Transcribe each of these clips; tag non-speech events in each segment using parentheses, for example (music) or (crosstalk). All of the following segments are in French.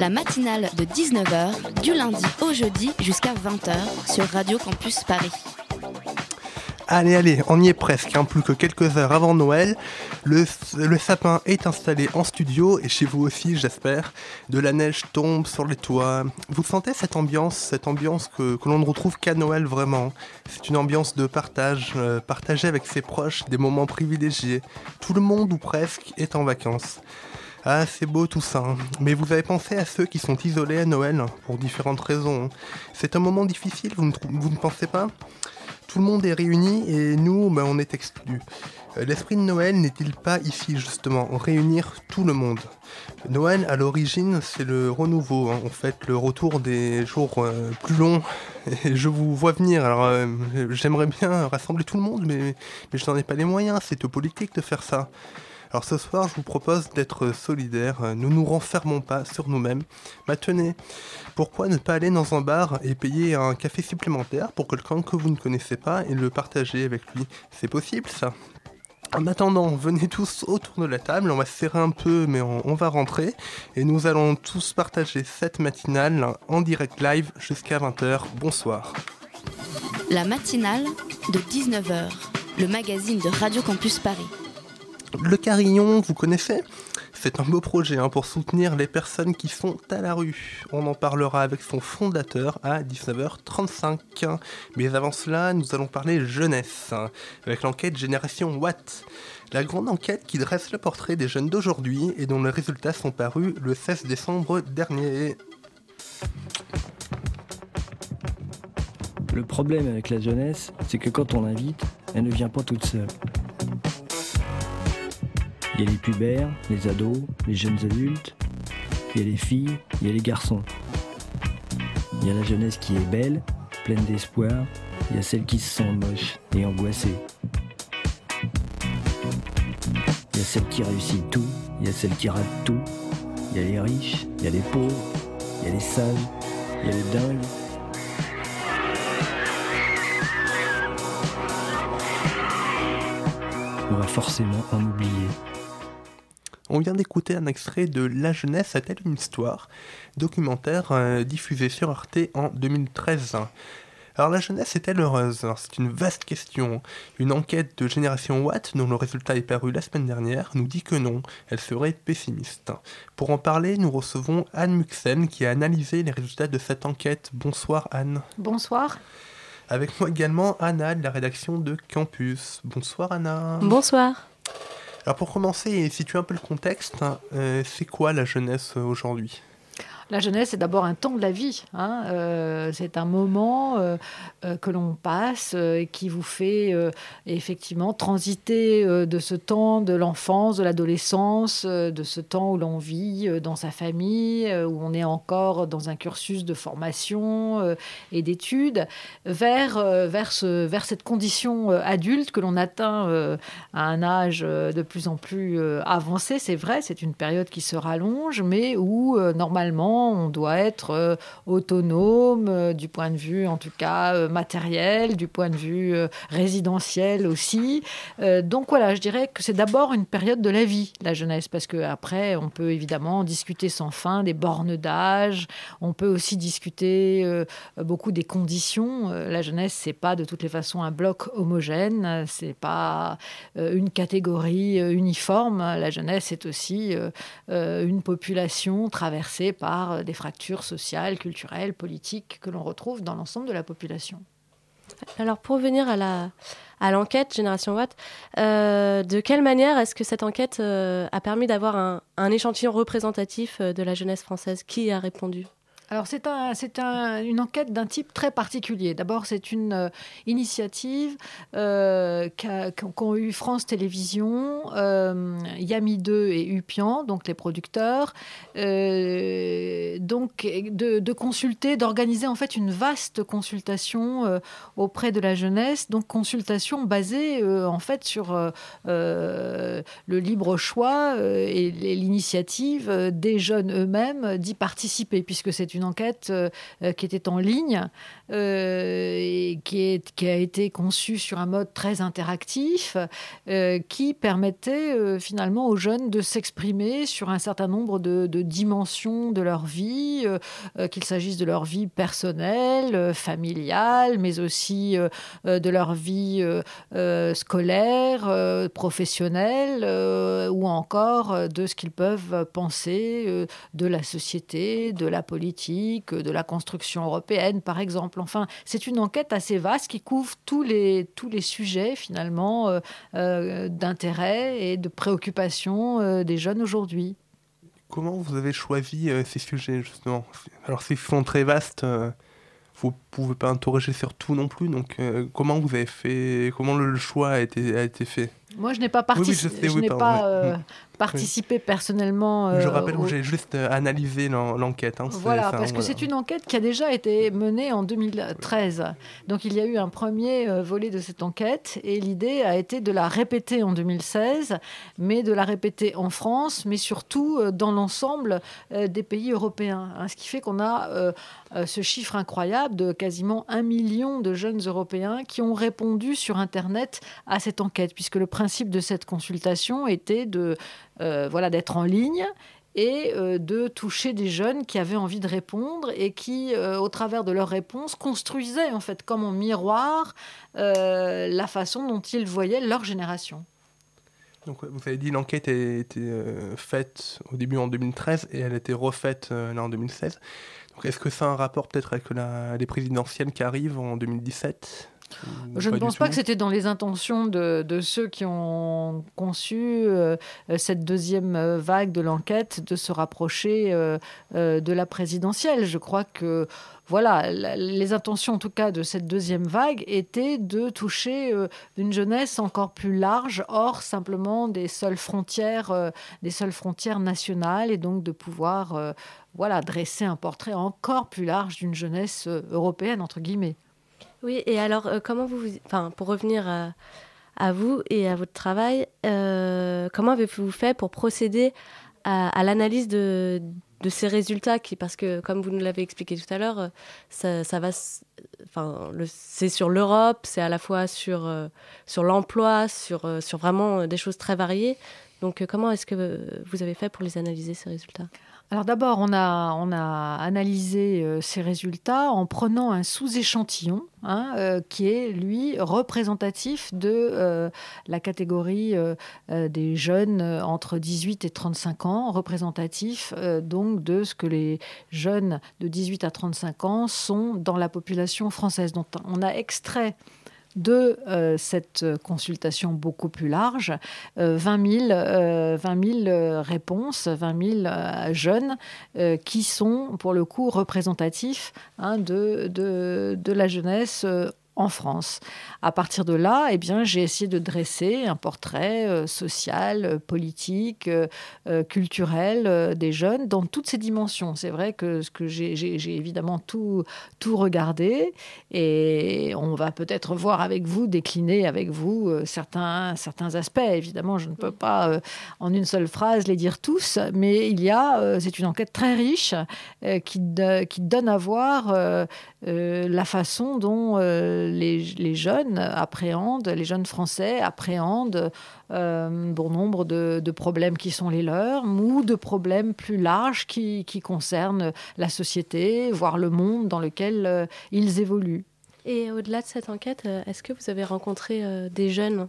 La matinale de 19h, du lundi au jeudi jusqu'à 20h sur Radio Campus Paris. Allez, allez, on y est presque, hein, plus que quelques heures avant Noël. Le, sapin est installé en studio et chez vous aussi, j'espère. De la neige tombe sur les toits. Vous sentez cette ambiance, cette ambiance que, que l'on ne retrouve qu'à Noël vraiment? C'est une ambiance de partage, euh, partagée avec ses proches, des moments privilégiés. Tout le monde ou presque est en vacances. Ah, c'est beau tout ça. hein. Mais vous avez pensé à ceux qui sont isolés à Noël, pour différentes raisons. C'est un moment difficile, vous ne, pensez pas? Tout le monde est réuni et nous, ben, on est exclus. Euh, L'esprit de Noël n'est-il pas ici justement réunir tout le monde? Noël, à l'origine, c'est le renouveau. hein. En fait, le retour des jours euh, plus longs. Et je vous vois venir. Alors, euh, j'aimerais bien rassembler tout le monde, mais, mais je n'en ai pas les moyens. C'est politique de faire ça. Alors ce soir, je vous propose d'être solidaires. Euh, Nous nous renfermons pas sur nous-mêmes. Mais tenez, pourquoi ne pas aller dans un bar et payer un café supplémentaire pour quelqu'un que vous ne connaissez pas et le partager avec lui? C'est possible ça en attendant, venez tous autour de la table, on va se serrer un peu, mais on, on va rentrer. Et nous allons tous partager cette matinale en direct live jusqu'à 20h. Bonsoir. La matinale de 19h, le magazine de Radio Campus Paris. Le Carillon, vous connaissez? C'est un beau projet hein, pour soutenir les personnes qui sont à la rue. On en parlera avec son fondateur à 19h35. Mais avant cela, nous allons parler jeunesse, hein, avec l'enquête Génération Watt. La grande enquête qui dresse le portrait des jeunes d'aujourd'hui et dont les résultats sont parus le 16 décembre dernier. Le problème avec la jeunesse, c'est que quand on l'invite, elle ne vient pas toute seule. Il y a les pubères, les ados, les jeunes adultes, il y a les filles, il y a les garçons. Il y a la jeunesse qui est belle, pleine d'espoir, il y a celle qui se sent moche et angoissée. Il y a celle qui réussit tout, il y a celle qui rate tout. Il y a les riches, il y a les pauvres, il y a les sages, il y a les dingues. On va forcément en oublier. On vient d'écouter un extrait de La jeunesse a-t-elle une histoire? Documentaire euh, diffusé sur Arte en 2013. Alors la jeunesse est-elle heureuse? C'est une vaste question. Une enquête de Génération Watt, dont le résultat est paru la semaine dernière, nous dit que non, elle serait pessimiste. Pour en parler, nous recevons Anne Muxen qui a analysé les résultats de cette enquête. Bonsoir Anne. Bonsoir. Avec moi également Anna de la rédaction de Campus. Bonsoir Anna. Bonsoir. Alors pour commencer et situer un peu le contexte, euh, c'est quoi la jeunesse euh, aujourd'hui? La jeunesse, c'est d'abord un temps de la vie. hein. Euh, c'est un moment euh, euh, que l'on passe et qui vous fait effectivement transiter de ce temps de l'enfance, de l'adolescence, de ce temps où l'on vit dans sa famille, où on est encore dans un cursus de formation et d'études, vers, vers, ce- vers cette condition adulte que l'on atteint à un âge de plus en plus avancé. C'est vrai, c'est une période qui se rallonge, mais où euh, on doit être euh, autonome euh, du point de vue, en tout cas euh, matériel, du point de vue résidentiel aussi. Donc voilà, je dirais que c'est d'abord une période de la vie, la jeunesse, parce que après on peut évidemment discuter sans fin des bornes d'âge. On peut aussi discuter beaucoup des conditions. La jeunesse, c'est pas de toutes les façons un bloc homogène. C'est pas une catégorie uniforme. La jeunesse est aussi une population traversée par euh, des fractures sociales, culturelles, politiques que l'on retrouve dans l'ensemble de la population. Alors pour revenir à l'enquête Génération Watt, euh, de quelle manière est-ce que cette enquête euh, a permis d'avoir un, échantillon représentatif de la jeunesse française? Qui a répondu? Alors c'est un, un, une enquête d'un type très particulier. D'abord, c'est une euh, initiative euh, qu'ont eu France Télévisions, euh, Yami 2 et Upian, donc les producteurs, donc de, consulter, d'organiser en fait une vaste consultation auprès de la jeunesse, donc consultation basée en fait sur le libre choix et l'initiative des jeunes eux-mêmes d'y participer, puisque c'est une enquête euh, qui était en ligne euh, et qui, a été conçue sur un mode très interactif euh, qui permettait finalement aux jeunes de s'exprimer sur un certain nombre de dimensions de leur vie, qu'il s'agisse de leur vie personnelle, familiale, mais aussi de leur vie scolaire, professionnelle, ou encore de ce qu'ils peuvent penser de la société, de la politique de la construction européenne, par exemple. Enfin, c'est une enquête assez vaste qui couvre tous les, tous les sujets, finalement, euh, euh, d'intérêt et de préoccupation euh, des jeunes aujourd'hui. Comment vous avez choisi ces sujets, justement? Alors, s'ils sont très vastes, vous pouvez pas interroger sur tout non plus. Donc, comment vous avez fait Comment le choix a été, a été fait? Moi, je n'ai pas, participé. oui, oui, je, pas euh, participé oui. personnellement. Euh, je rappelle que j'ai juste euh, analysé l'enquête. Hein, voilà, parce que c'est une enquête qui a déjà été menée en 2013. Donc, il y a eu un premier euh, volet de cette enquête et l'idée a été de la répéter en 2016, mais de la répéter en France, mais surtout dans l'ensemble des pays européens. Hein, ce qui fait qu'on a ce chiffre incroyable de quasiment un million de jeunes Européens qui ont répondu sur Internet à cette enquête, puisque le principe de cette consultation était de euh, voilà d'être en ligne et euh, de toucher des jeunes qui avaient envie de répondre et qui, euh, au travers de leurs réponses, construisaient en fait comme en miroir la façon dont ils voyaient leur génération. Donc, vous avez dit l'enquête a été faite au début en 2013 et elle a été refaite là en 2016. Est-ce que ça a un rapport peut-être avec la, les présidentielles qui arrivent en 2017 je ne pense pas que c'était dans les intentions de, de, ceux qui ont conçu euh, cette deuxième vague de l'enquête de se rapprocher euh, euh, de la présidentielle. Je crois que voilà, les intentions en tout cas de cette deuxième vague étaient de toucher une jeunesse encore plus large, hors simplement des seules frontières, des seules frontières nationales, et donc de pouvoir voilà, dresser un portrait encore plus large d'une jeunesse européenne, entre guillemets. Oui, et alors, euh, comment vous, enfin, pour revenir à, vous et à votre travail, euh, comment avez-vous fait pour procéder à, l'analyse de, ces résultats qui, parce que, comme vous nous l'avez expliqué tout à l'heure, ça, ça va, enfin, c'est sur l'Europe, c'est à la fois sur, euh, sur l'emploi, sur, euh, sur vraiment des choses très variées. Donc, euh, comment est-ce que vous avez fait pour les analyser, ces résultats? Alors d'abord, on a, on a analysé euh, ces résultats en prenant un sous-échantillon hein, euh, qui est, lui, représentatif de euh, la catégorie euh, euh des jeunes entre 18 et 35 ans, représentatif euh, donc de ce que les jeunes de 18 à 35 ans sont dans la population française. Donc on a extrait de euh, cette consultation beaucoup plus large, euh, 20 000, euh, 20 000 réponses, 20 000 euh, jeunes euh, qui sont pour le coup représentatifs hein, de, de, de, la jeunesse en France. À partir de là, eh bien, j'ai essayé de dresser un portrait euh, social, euh, politique, euh, culturel des jeunes dans toutes ces dimensions. C'est vrai que, ce que j'ai évidemment tout, tout regardé et on va peut-être voir avec vous, décliner avec vous certains, certains aspects. Évidemment, je ne peux pas en une seule phrase les dire tous, mais il y a, c'est une enquête très riche qui, qui donne à voir la façon dont les, jeunes appréhendent, les jeunes français appréhendent euh, bon nombre de, problèmes qui sont les leurs, ou de problèmes plus larges qui, concernent la société, voire le monde dans lequel euh, ils évoluent. Et au-delà de cette enquête, euh, est-ce que vous avez rencontré des jeunes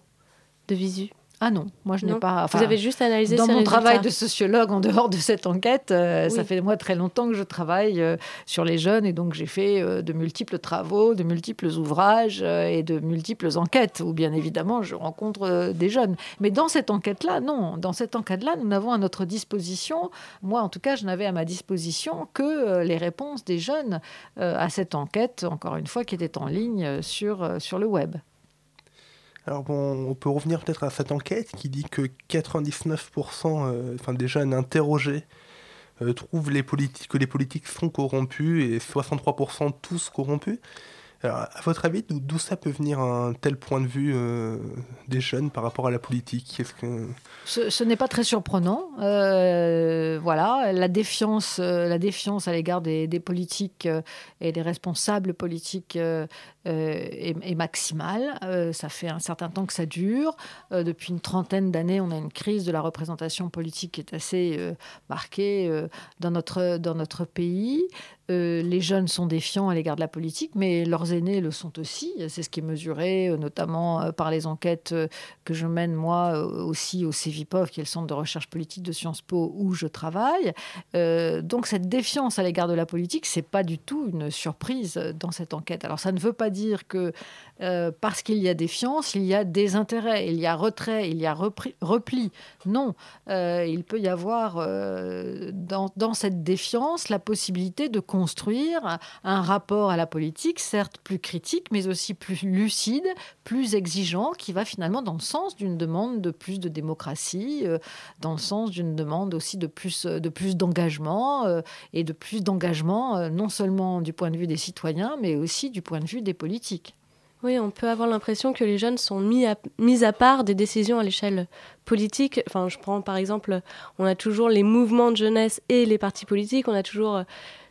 de visu? Ah non, moi je n'ai pas. Vous avez juste analysé dans mon résultats. travail de sociologue en dehors de cette enquête. euh, Ça fait moi très longtemps que je travaille euh, sur les jeunes et donc j'ai fait euh, de multiples travaux, de multiples ouvrages et de multiples enquêtes où bien évidemment je rencontre des jeunes. Mais dans cette enquête-là, non. Dans cette enquête-là, nous n'avons à notre disposition, moi en tout cas, je n'avais à ma disposition que les réponses des jeunes à cette enquête, encore une fois, qui était en ligne sur, sur le web. Alors bon, on peut revenir peut-être à cette enquête qui dit que 99% euh, enfin, des jeunes interrogés euh, trouvent que les politiques sont corrompus et 63% tous corrompus. Alors, à votre avis, d'où ça peut venir un tel point de vue euh, des jeunes par rapport à la politique? Ce, n'est pas très surprenant. Euh, voilà, la défiance, euh, la défiance à l'égard des, politiques et des responsables politiques est, est maximale. Ça fait un certain temps que ça dure. Depuis une trentaine d'années, on a une crise de la représentation politique qui est assez marquée dans, notre, dans notre pays. Euh, les jeunes sont défiants à l'égard de la politique, mais leurs aînés le sont aussi. C'est ce qui est mesuré euh, notamment euh, par les enquêtes que je mène moi aussi au CEVIPOV, qui est le centre de recherche politique de Sciences Po où je travaille. Donc cette défiance à l'égard de la politique, c'est pas du tout une surprise dans cette enquête. Alors ça ne veut pas dire que parce qu'il y a défiance, il y a des intérêts, il y a retrait, il y a repli. Non, il peut y avoir dans, dans cette défiance la possibilité de construire un rapport à la politique, certes plus critique, mais aussi plus lucide, plus exigeant, qui va finalement dans le sens d'une demande de plus de démocratie, euh, dans le sens d'une demande aussi de plus, de plus d'engagement, euh, et de plus d'engagement euh, non seulement du point de vue des citoyens, mais aussi du point de vue des politiques. Oui, on peut avoir l'impression que les jeunes sont mis à, mis à part des décisions à l'échelle politique. Enfin, je prends par exemple, on a toujours les mouvements de jeunesse et les partis politiques. On a toujours, euh,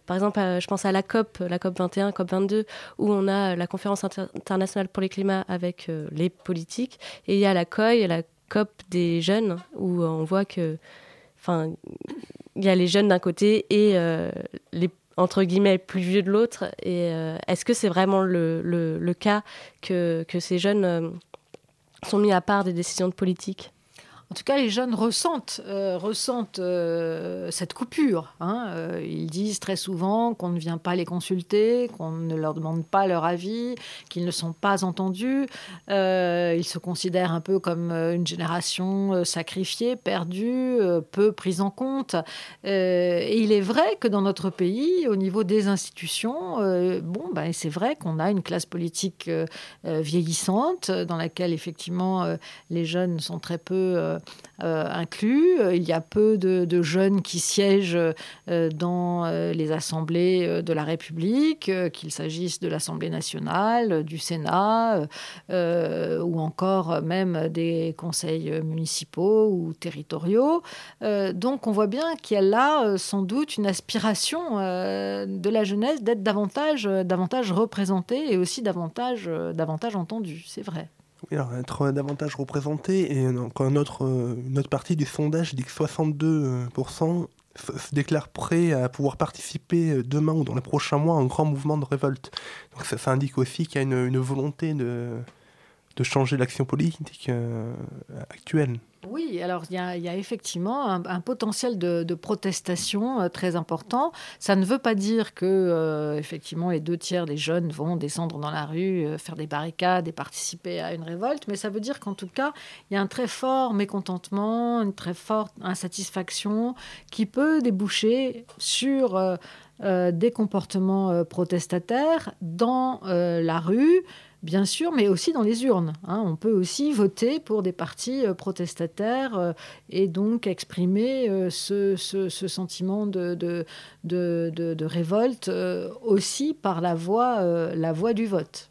par exemple, euh, je pense à la COP, la COP 21, COP 22, où on a la conférence inter- internationale pour les climats avec euh, les politiques. Et il y a la COI, la COP des jeunes, où euh, on voit que, enfin, il y a les jeunes d'un côté et euh, les entre guillemets plus vieux de l'autre et euh, est-ce que c'est vraiment le, cas que, ces jeunes euh, sont mis à part des décisions de politique? En tout cas, les jeunes ressentent, euh, euh, cette coupure. hein. Euh, ils disent très souvent qu'on ne vient pas les consulter, qu'on ne leur demande pas leur avis, qu'ils ne sont pas entendus. Ils se considèrent un peu comme une génération sacrifiée, perdue, peu prise en compte. Et il est vrai que dans notre pays, au niveau des institutions, bon, ben, c'est vrai qu'on a une classe politique vieillissante, dans laquelle effectivement les jeunes sont très peu inclus. Euh, Il y a peu de, jeunes qui siègent euh, dans euh, les assemblées euh, de la République, euh, qu'il s'agisse de l'Assemblée nationale, euh, du Sénat, euh, euh, ou encore euh, même des conseils euh, municipaux ou territoriaux. Euh, donc on voit bien qu'il y a là euh, sans doute une aspiration euh, de la jeunesse d'être davantage, euh, davantage représentée et aussi davantage, euh, davantage entendue. C'est vrai. Être davantage représenté, et donc un autre, euh, une autre partie du sondage dit que 62% se déclarent prêts à pouvoir participer euh, demain ou dans les prochains mois à un grand mouvement de révolte. Donc ça, ça indique aussi qu'il y a une, volonté de, de changer l'action politique euh, actuelle. Oui, alors il y a, effectivement un, potentiel de, protestation euh, très important. Ça ne veut pas dire que euh, effectivement les deux tiers des jeunes vont descendre dans la rue, euh, faire des barricades et participer à une révolte, mais ça veut dire qu'en tout cas il y a un très fort mécontentement, une très forte insatisfaction qui peut déboucher sur des comportements protestataires dans la rue bien sûr, mais aussi dans les urnes. hein. On peut aussi voter pour des partis euh, protestataires euh, et donc exprimer euh, ce, sentiment de, révolte aussi par la voie, la voie du vote.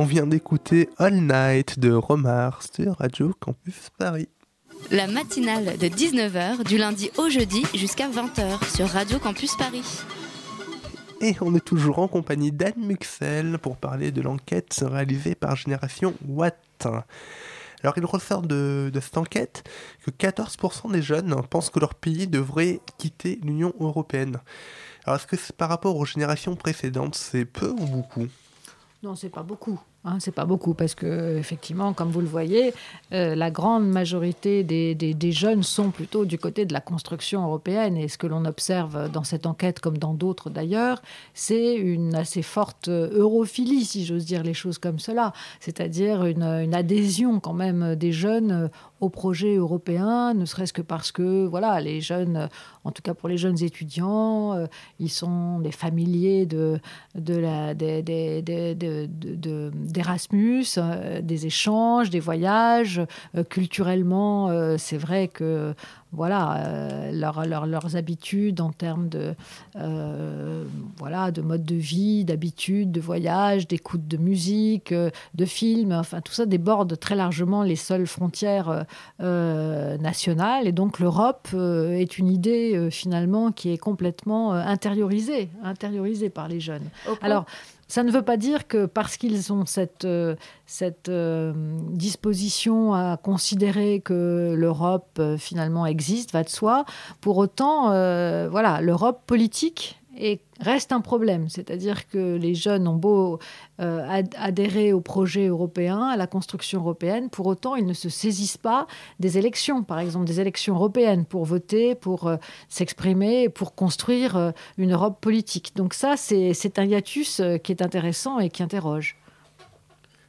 On vient d'écouter All Night de Romar sur Radio Campus Paris. La matinale de 19h du lundi au jeudi jusqu'à 20h sur Radio Campus Paris. Et on est toujours en compagnie d'Anne Muxel pour parler de l'enquête réalisée par Génération Watt. Alors il ressort de, de cette enquête que 14% des jeunes pensent que leur pays devrait quitter l'Union Européenne. Alors est-ce que par rapport aux générations précédentes, c'est peu ou beaucoup? Non, c'est pas beaucoup. Hein, c'est pas beaucoup parce que effectivement, comme vous le voyez, euh, la grande majorité des, jeunes sont plutôt du côté de la construction européenne. Et ce que l'on observe dans cette enquête, comme dans d'autres d'ailleurs, c'est une assez forte europhilie, si j'ose dire les choses comme cela, c'est-à-dire une, une, adhésion quand même des jeunes au projet européen, ne serait-ce que parce que voilà, les jeunes, en tout cas pour les jeunes étudiants, euh, ils sont des familiers de, la, de, de, de, de d'Erasmus, euh, des échanges, des voyages. Euh, culturellement, euh, c'est vrai que voilà, euh, leur, leur, leurs habitudes en termes de, euh, voilà, de mode de vie, d'habitude, de voyage, d'écoute de musique, euh, de films, enfin tout ça déborde très largement les seules frontières nationale. Et donc l'Europe est une idée finalement qui est complètement intériorisée, intériorisée par les jeunes. Alors, ça ne veut pas dire que parce qu'ils ont cette, euh, euh, disposition à considérer que l'Europe euh, finalement existe, va de soi, pour autant, voilà, l'Europe politique et reste un problème. C'est-à-dire que les jeunes ont beau euh, adhérer au projet européen, à la construction européenne, pour autant ils ne se saisissent pas des élections, par exemple des élections européennes, pour voter, pour euh, s'exprimer, pour construire euh, une Europe politique. Donc ça, c'est un hiatus qui est intéressant et qui interroge.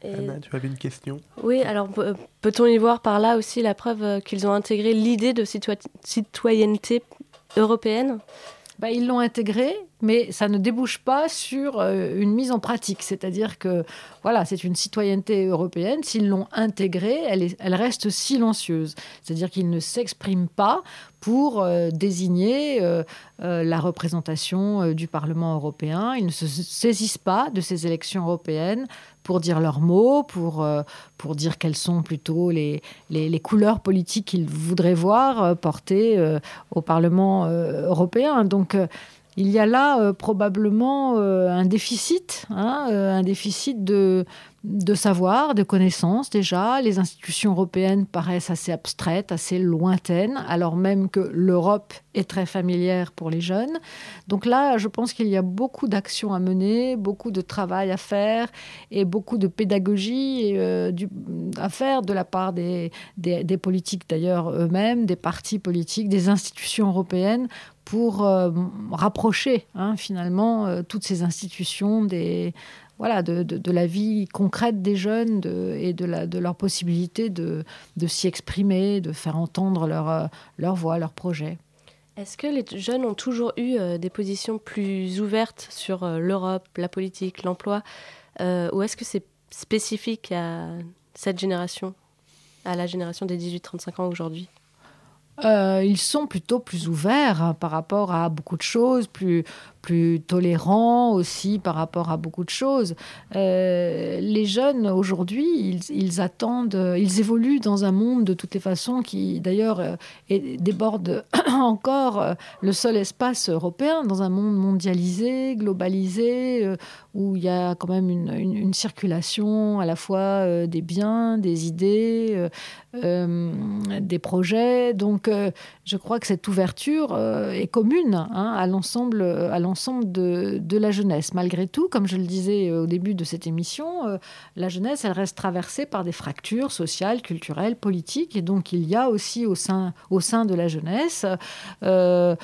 Anna, tu avais une question? Oui, alors peut-on y voir par là aussi la preuve qu'ils ont intégré l'idée de citoyenneté européenne? Bah, ils l'ont intégré, mais ça ne débouche pas sur euh, une mise en pratique. C'est-à-dire que voilà, c'est une citoyenneté européenne. S'ils l'ont intégrée, elle, reste silencieuse. C'est-à-dire qu'ils ne s'expriment pas pour euh, désigner euh, la représentation du Parlement européen. Ils ne se saisissent pas de ces élections européennes pour dire leurs mots, pour, pour dire quelles sont plutôt les, les, les couleurs politiques qu'ils voudraient voir portées au Parlement européen. Donc, il y a là euh, probablement euh, un déficit, hein, euh, un déficit de, savoir, de connaissances déjà. Les institutions européennes paraissent assez abstraites, assez lointaines, alors même que l'Europe est très familière pour les jeunes. Donc là, je pense qu'il y a beaucoup d'actions à mener, beaucoup de travail à faire et beaucoup de pédagogie à faire de la part des politiques d'ailleurs eux-mêmes, des partis politiques, des institutions européennes pour euh, rapprocher hein, finalement euh, toutes ces institutions des, voilà, de, de, la vie concrète des jeunes et de, la, de leur possibilité de, s'y exprimer, de faire entendre leur, euh, leur voix, leurs projets. Est-ce que les jeunes ont toujours eu des positions plus ouvertes sur l'Europe, la politique, l'emploi, ou est-ce que c'est spécifique à cette génération, à la génération des 18-35 ans aujourd'hui? Euh, ils sont plutôt plus ouverts hein, par rapport à beaucoup de choses, plus, plus tolérants aussi par rapport à beaucoup de choses. Euh, les jeunes aujourd'hui, ils, attendent, ils évoluent dans un monde de toutes les façons qui d'ailleurs euh, déborde (clears throat) encore euh, le seul espace européen, dans un monde mondialisé, globalisé, où il y a quand même une, circulation à la fois des biens, des idées, des projets. Donc je crois que cette ouverture est commune hein, à l'ensemble de, la jeunesse. Malgré tout, comme je le disais euh, au début de cette émission, euh, la jeunesse, elle reste traversée par des fractures sociales, culturelles, politiques. Et donc, il y a aussi au sein, au sein de la jeunesse euh,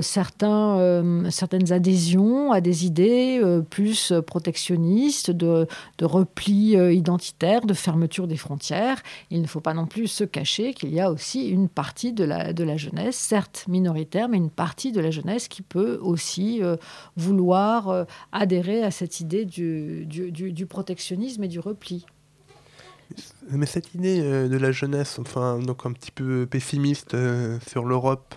certains, certaines adhésions à des idées plus protectionnistes, de, repli identitaire, de fermeture des frontières. Il ne faut pas non plus se cacher qu'il y a aussi une partie de la, de la jeunesse, certes minoritaire, mais une partie de la jeunesse qui peut aussi vouloir euh, adhérer à cette idée du, du, protectionnisme et du repli. Mais cette idée euh, de la jeunesse, enfin, donc un petit peu pessimiste euh, sur l'Europe,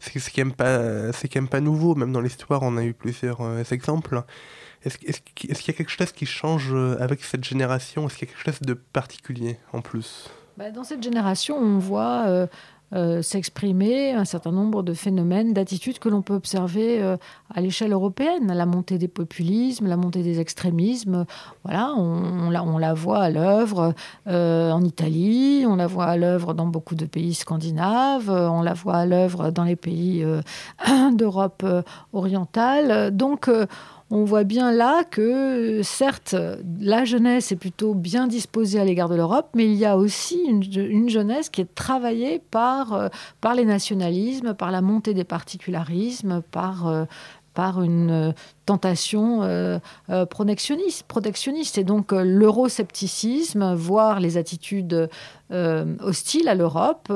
c'est ce qui n'aime pas, c'est quand même pas nouveau. Même dans l'histoire, on a eu plusieurs exemples. Est-ce, est qu'il y a quelque chose qui change avec cette génération? Est-ce qu'il y a quelque chose de particulier en plus? Bah, Dans cette génération, on voit euh, s'exprimer un certain nombre de phénomènes, d'attitudes que l'on peut observer euh, à l'échelle européenne. La montée des populismes, la montée des extrémismes, voilà, on, la, on la, voit à l'œuvre euh, en Italie, on la voit à l'œuvre dans beaucoup de pays scandinaves, on la voit à l'œuvre dans les pays (clears throat) d'Europe orientale. Donc, on voit bien là que, certes, la jeunesse est plutôt bien disposée à l'égard de l'Europe, mais il y a aussi une, jeunesse qui est travaillée par, euh, par les nationalismes, par la montée des particularismes, par, euh, par une euh, tentation protectionniste, protectionniste. Et donc l'euroscepticisme, voire les attitudes hostiles à l'Europe,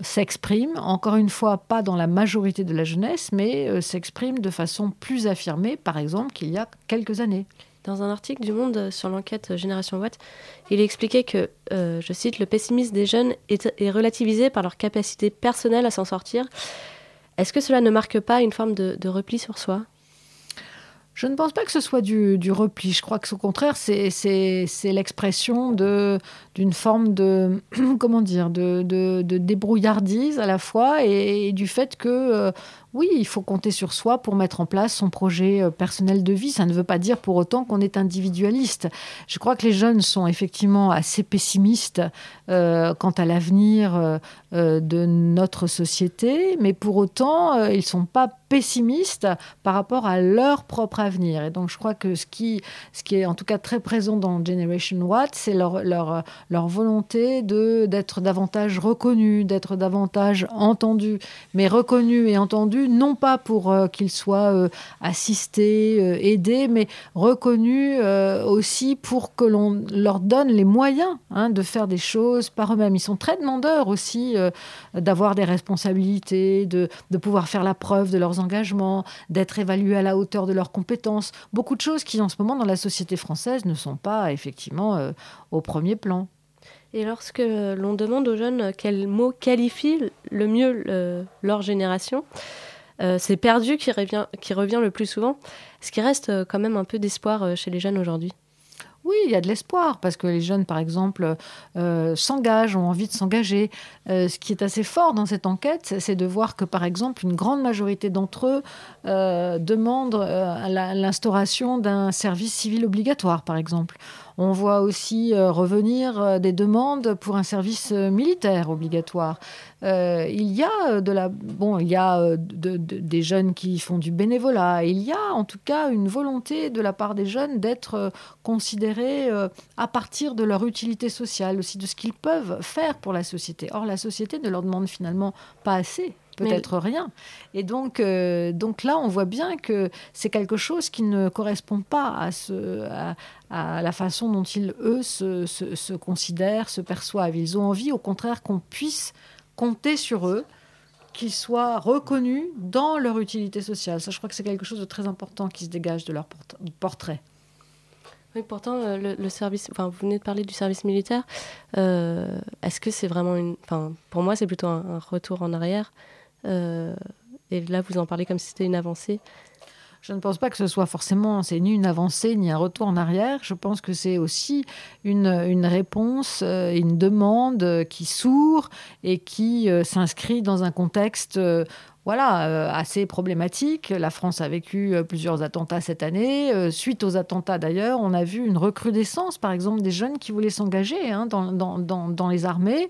s'exprime, encore une fois, pas dans la majorité de la jeunesse, mais euh, s'exprime de façon plus affirmée, par exemple, qu'il y a quelques années. Dans un article du Monde sur l'enquête Génération Watt, il expliquait que, euh, je cite, le pessimisme des jeunes est, relativisé par leur capacité personnelle à s'en sortir. Est-ce que cela ne marque pas une forme de repli sur soi? Je ne pense pas que ce soit du, repli. Je crois que au contraire, c'est l'expression d'une forme de (clears throat) comment dire de, débrouillardise à la fois et, du fait que euh, oui, il faut compter sur soi pour mettre en place son projet euh, personnel de vie. Ça ne veut pas dire pour autant qu'on est individualiste. Je crois que les jeunes sont effectivement assez pessimistes euh, quant à l'avenir euh, de notre société, mais pour autant, ils ne sont pas pessimistes par rapport à leur propre avenir. Et donc, je crois que ce qui, ce qui est en tout cas très présent dans Generation Watt, c'est leur, volonté d'être davantage reconnus, d'être davantage entendus, mais reconnus et entendus non pas pour euh, qu'ils soient euh, assistés, euh, aidés, mais reconnus aussi pour que l'on leur donne les moyens hein, de faire des choses par eux-mêmes. Ils sont très demandeurs aussi d'avoir des responsabilités, de, pouvoir faire la preuve de leurs engagements, d'être évalués à la hauteur de leurs compétences. Beaucoup de choses qui, en ce moment, dans la société française, ne sont pas effectivement au premier plan. Et lorsque l'on demande aux jeunes quel mot qualifie le mieux leur génération, c'est perdu qui revient, qui revient le plus souvent. Ce qui reste euh, quand même un peu d'espoir euh, chez les jeunes aujourd'hui. Oui, il y a de l'espoir parce que les jeunes, par exemple, s'engagent, ont envie de s'engager. ce qui est assez fort dans cette enquête, c'est de voir que, par exemple, une grande majorité d'entre eux demandent l'instauration d'un service civil obligatoire, par exemple. On voit aussi euh, revenir euh, des demandes pour un service euh, militaire obligatoire. il y a de la bon, il y a des jeunes qui font du bénévolat. Il y a en tout cas une volonté de la part des jeunes d'être considérés à partir de leur utilité sociale, aussi de ce qu'ils peuvent faire pour la société. Or, la société ne leur demande finalement pas assez peut-être rien. Et donc, euh, donc là, on voit bien que c'est quelque chose qui ne correspond pas à, ce, à, la façon dont ils, eux, se, se, considèrent, se perçoivent. Ils ont envie, au contraire, qu'on puisse compter sur eux qu'ils soient reconnus dans leur utilité sociale. Ça, je crois que c'est quelque chose de très important qui se dégage de leur portrait. Oui, pourtant, euh, le, service, enfin, vous venez de parler du service militaire. Euh, est-ce que c'est vraiment une. Enfin, pour moi, c'est plutôt un, retour en arrière. Euh, et là, vous en parlez comme si c'était une avancée. Je ne pense pas que ce soit forcément, c'est ni une avancée ni un retour en arrière. Je pense que c'est aussi une, réponse, euh, une demande qui s'ouvre et qui euh, s'inscrit dans un contexte voilà, assez problématique. La France a vécu plusieurs attentats cette année. suite aux attentats d'ailleurs, on a vu une recrudescence, par exemple, des jeunes qui voulaient s'engager hein, dans, les armées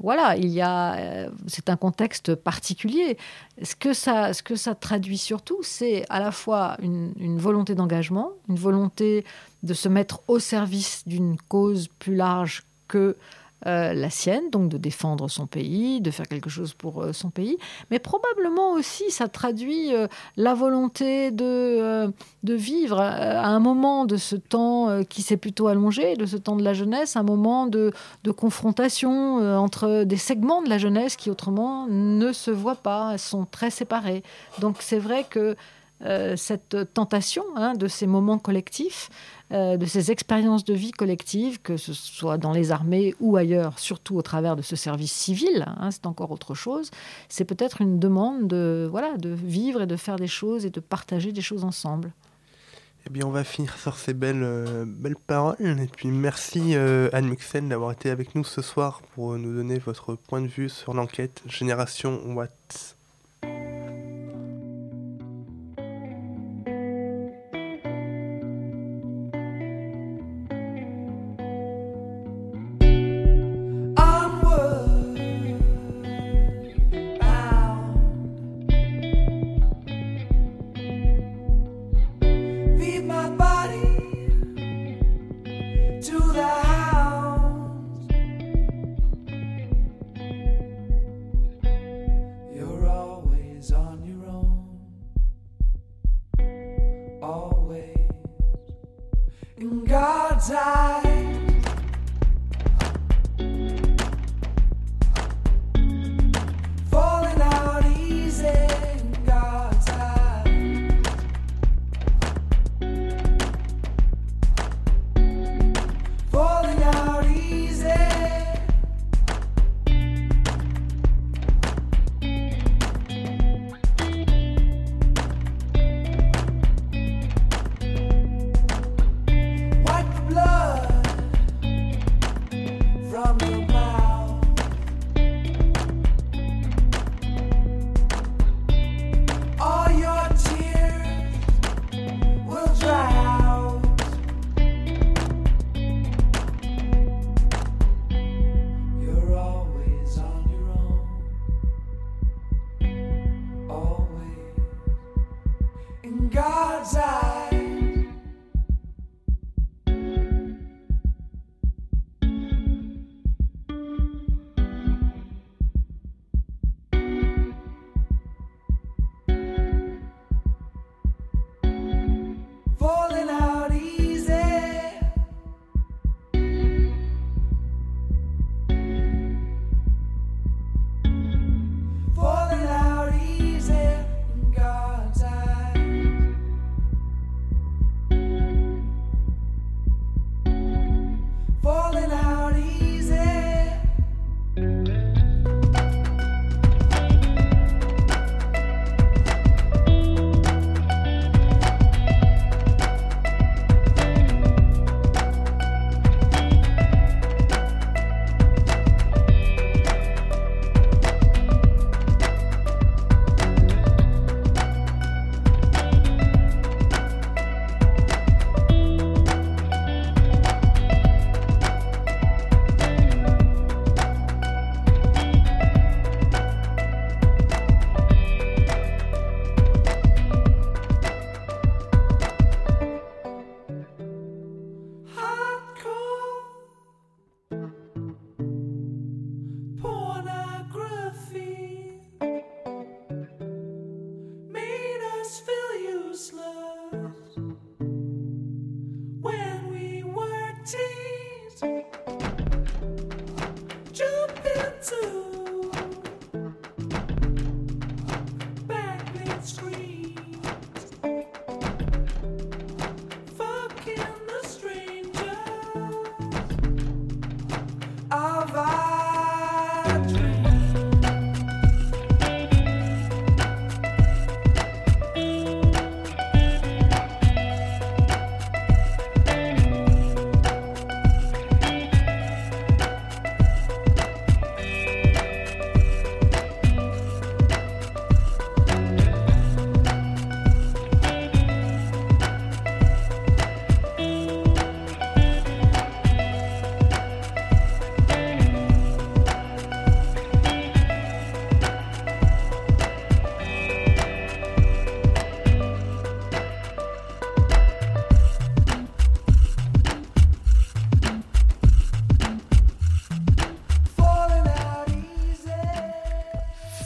voilà, il y a, euh, c'est un contexte particulier. Ce que ça, traduit surtout, c'est à la fois une volonté d'engagement, une volonté de se mettre au service d'une cause plus large que la sienne, donc de défendre son pays, de faire quelque chose pour euh, son pays, mais probablement aussi ça traduit euh, la volonté de, de vivre à un moment de ce temps qui s'est plutôt allongé, de ce temps de la jeunesse, un moment de, de confrontation entre des segments de la jeunesse qui autrement ne se voient pas, sont très séparés. Donc c'est vrai que cette tentation hein, de ces moments collectifs, euh, de ces expériences de vie collectives, que ce soit dans les armées ou ailleurs, surtout au travers de ce service civil, hein, c'est encore autre chose. C'est peut-être une demande de, voilà, de vivre et de faire des choses et de partager des choses ensemble. Eh bien, on va finir sur ces belles, euh, belles paroles. Et puis, merci euh, Anne Muxen d'avoir été avec nous ce soir pour nous donner votre point de vue sur l'enquête Génération Watt.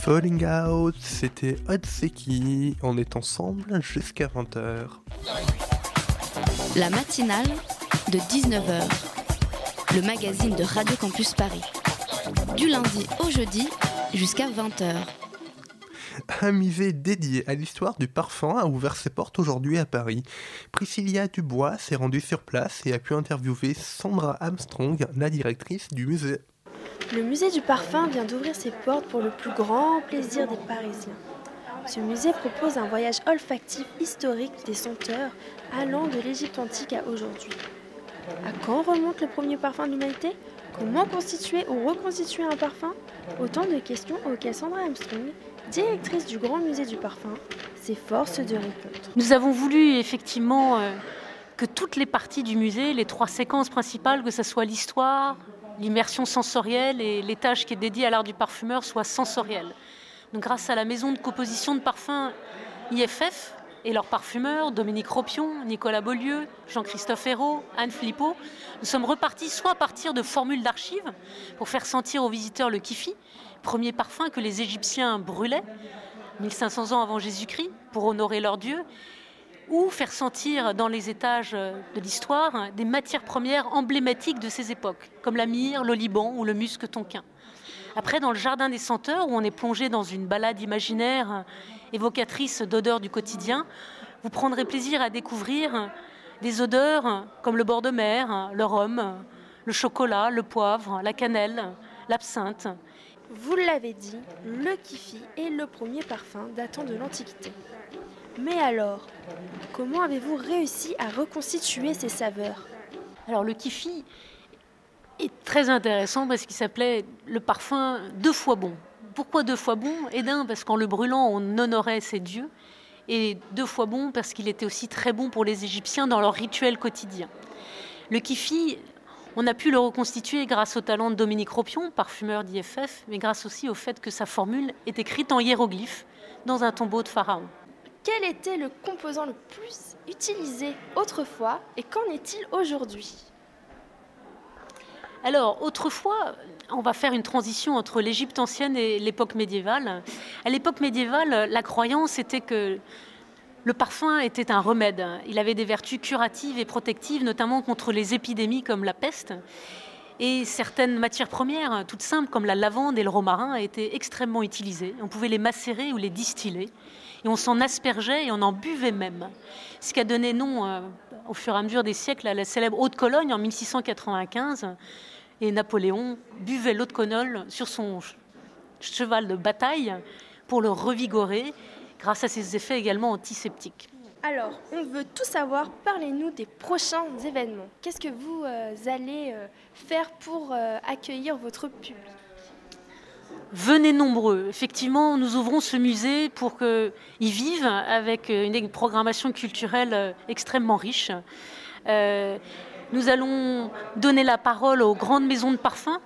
Falling Out, c'était Otseki. On est ensemble jusqu'à 20h. La matinale de 19h. Le magazine de Radio Campus Paris. Du lundi au jeudi jusqu'à 20h. Un musée dédié à l'histoire du parfum a ouvert ses portes aujourd'hui à Paris. Priscilla Dubois s'est rendue sur place et a pu interviewer Sandra Armstrong, la directrice du musée. Le musée du parfum vient d'ouvrir ses portes pour le plus grand plaisir des Parisiens. Ce musée propose un voyage olfactif historique des senteurs allant de l'Égypte antique à aujourd'hui. À quand remonte le premier parfum de l'humanité? Comment constituer ou reconstituer un parfum? Autant de questions auxquelles Sandra Armstrong, directrice du Grand Musée du Parfum, s'efforce de répondre. Nous avons voulu effectivement euh, que toutes les parties du musée, les trois séquences principales, que ce soit l'histoire, l'immersion sensorielle et l'étage qui est dédié à l'art du parfumeur, soient sensorielles. Donc, grâce à la maison de composition de parfums IFF et leurs parfumeurs, Dominique Ropion, Nicolas Beaulieu, Jean-Christophe Hérault, Anne Flippo, nous sommes repartis soit à partir de formules d'archives pour faire sentir aux visiteurs le kifi, premier parfum que les Égyptiens brûlaient 1500 ans avant Jésus-Christ pour honorer leur dieu, ou faire sentir dans les étages de l'histoire des matières premières emblématiques de ces époques, comme la myrrhe, le liban ou le musc tonquin. Après, dans le jardin des senteurs, où on est plongé dans une balade imaginaire évocatrice d'odeurs du quotidien, vous prendrez plaisir à découvrir des odeurs comme le bord de mer, le rhum, le chocolat, le poivre, la cannelle, l'absinthe. Vous l'avez dit, le kifi est le premier parfum datant de l'Antiquité. Mais alors, comment avez-vous réussi à reconstituer ces saveurs? Alors le kifi est très intéressant parce qu'il s'appelait le parfum deux fois bon. Pourquoi deux fois bon? Et d'un, parce qu'en le brûlant, on honorait ses dieux. Et deux fois bon, parce qu'il était aussi très bon pour les Égyptiens dans leur rituel quotidien. Le kifi, on a pu le reconstituer grâce au talent de Dominique Ropion, parfumeur d'IFF, mais grâce aussi au fait que sa formule est écrite en hiéroglyphes dans un tombeau de pharaon. Quel était le composant le plus utilisé autrefois et qu'en est-il aujourd'hui? Alors, autrefois, on va faire une transition entre l'Égypte ancienne et l'époque médiévale. À l'époque médiévale, la croyance était que le parfum était un remède. Il avait des vertus curatives et protectives, notamment contre les épidémies comme la peste. Et certaines matières premières, toutes simples, comme la lavande et le romarin, étaient extrêmement utilisées. On pouvait les macérer ou les distiller. Et on s'en aspergeait et on en buvait même. Ce qui a donné nom, euh, au fur et à mesure des siècles, à la célèbre Haute Cologne en 1695. Et Napoléon buvait l'eau de Cologne sur son cheval de bataille pour le revigorer, grâce à ses effets également antiseptiques. Alors, on veut tout savoir. Parlez-nous des prochains événements. Qu'est-ce que vous euh, allez euh, faire pour accueillir votre public? Venez nombreux. Effectivement, nous ouvrons ce musée pour qu'ils vivent avec une programmation culturelle extrêmement riche. nous allons donner la parole aux grandes maisons de parfums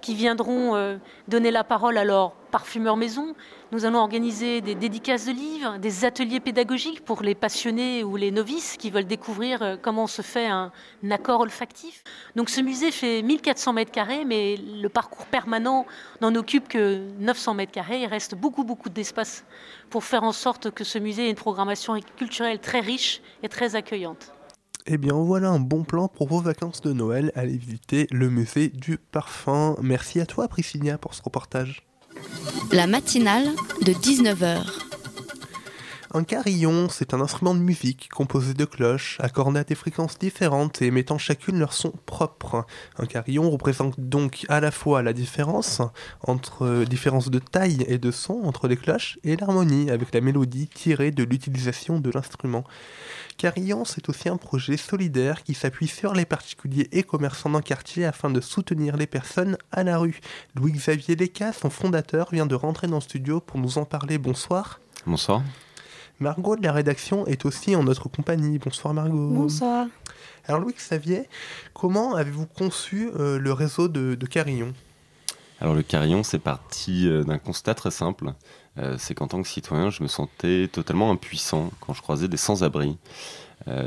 qui viendront donner la parole à leurs parfumeurs maison. Nous allons organiser des dédicaces de livres, des ateliers pédagogiques pour les passionnés ou les novices qui veulent découvrir euh, comment se fait un, accord olfactif. Donc ce musée fait 1400 mètres carrés, mais le parcours permanent n'en occupe que 900 mètres carrés. Il reste beaucoup, beaucoup d'espace pour faire en sorte que ce musée ait une programmation culturelle très riche et très accueillante. Eh bien voilà un bon plan pour vos vacances de Noël. Allez visiter le musée du parfum. Merci à toi Priscilla pour ce reportage. La matinale de 19h. Un carillon, c'est un instrument de musique composé de cloches, accordées à des fréquences différentes et émettant chacune leur son propre. Un carillon représente donc à la fois la différence entre différence de taille et de son entre les cloches et l'harmonie avec la mélodie tirée de l'utilisation de l'instrument. Carillon, c'est aussi un projet solidaire qui s'appuie sur les particuliers et commerçants d'un quartier afin de soutenir les personnes à la rue. Louis-Xavier Leca, son fondateur, vient de rentrer dans le studio pour nous en parler. Bonsoir. Bonsoir. Margot de la rédaction est aussi en notre compagnie. Bonsoir Margot. Bonsoir. Alors Louis Xavier, comment avez-vous conçu euh, le réseau de, Carillon? Alors le Carillon, c'est parti euh, d'un constat très simple. Euh, c'est qu'en tant que citoyen, je me sentais totalement impuissant quand je croisais des sans-abri.